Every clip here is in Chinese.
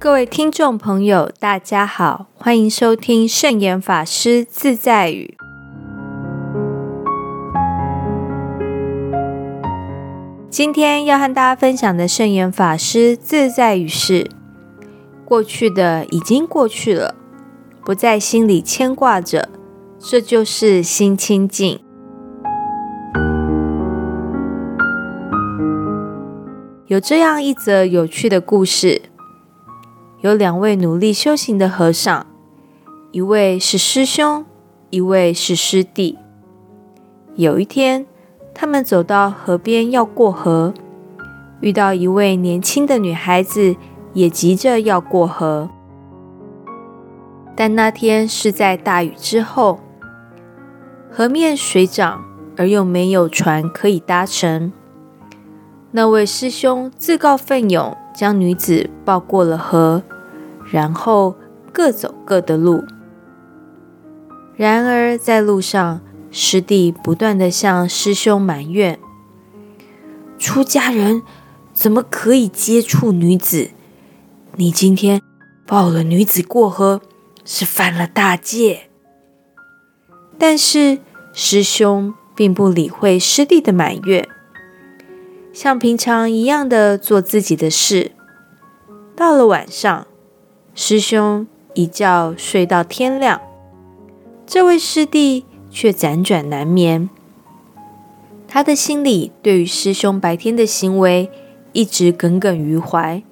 各位听众朋友，大家好，欢迎收听圣严法师自在语。今天要和大家分享的圣严法师自在语是：过去的已经过去了，不在心里牵挂着，这就是心清净。有这样一则有趣的故事：有两位努力修行的和尚，一位是师兄，一位是师弟。有一天，他们走到河边要过河，遇到一位年轻的女孩子，也急着要过河。但那天是在大雨之后，河面水涨，而又没有船可以搭乘。那位师兄自告奋勇，将女子抱过了河，然后各走各的路。然而在路上，师弟不断的向师兄埋怨：“出家人怎么可以接触女子？你今天抱了女子过河，是犯了大戒。”但是师兄并不理会师弟的埋怨。像平常一样的做自己的事。到了晚上，师兄一觉睡到天亮，这位师弟却辗转难眠。他的心里对于师兄白天的行为一直耿耿于怀，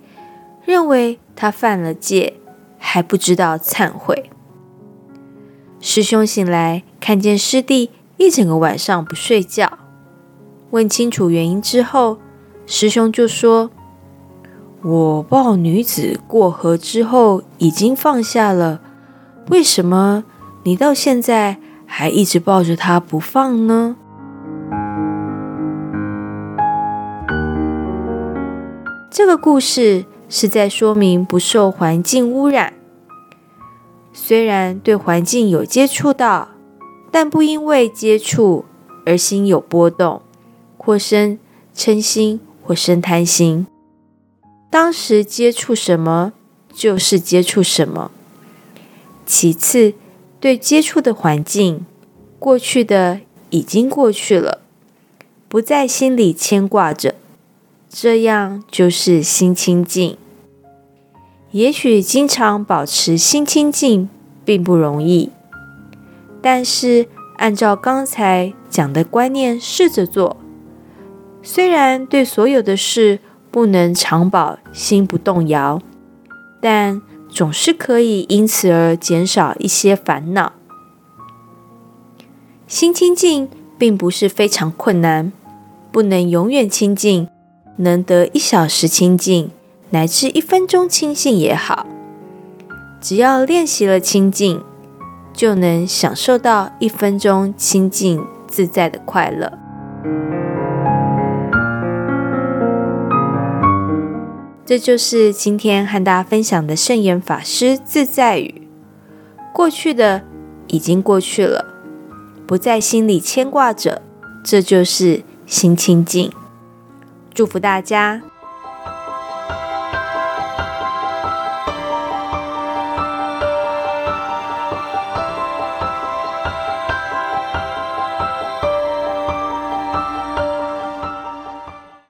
认为他犯了戒，还不知道忏悔。师兄醒来，看见师弟一整个晚上不睡觉。问清楚原因之后，师兄就说：“我抱女子过河之后已经放下了，为什么你到现在还一直抱着她不放呢？”这个故事是在说明不受环境污染，虽然对环境有接触到，但不因为接触而心有波动。或生嗔心，或生贪心。当时接触什么，就是接触什么。其次，对接触的环境，过去的已经过去了，不在心里牵挂着，这样就是心清净。也许经常保持心清净并不容易，但是按照刚才讲的观念试着做。虽然对所有的事不能常保心不动摇，但总是可以因此而减少一些烦恼。心清净并不是非常困难，不能永远清净，能得一小时清净，乃至一分钟清净也好。只要练习了清净，就能享受到一分钟清净自在的快乐。这就是今天和大家分享的圣严法师自在语。过去的已经过去了，不在心里牵挂着，这就是心清净。祝福大家。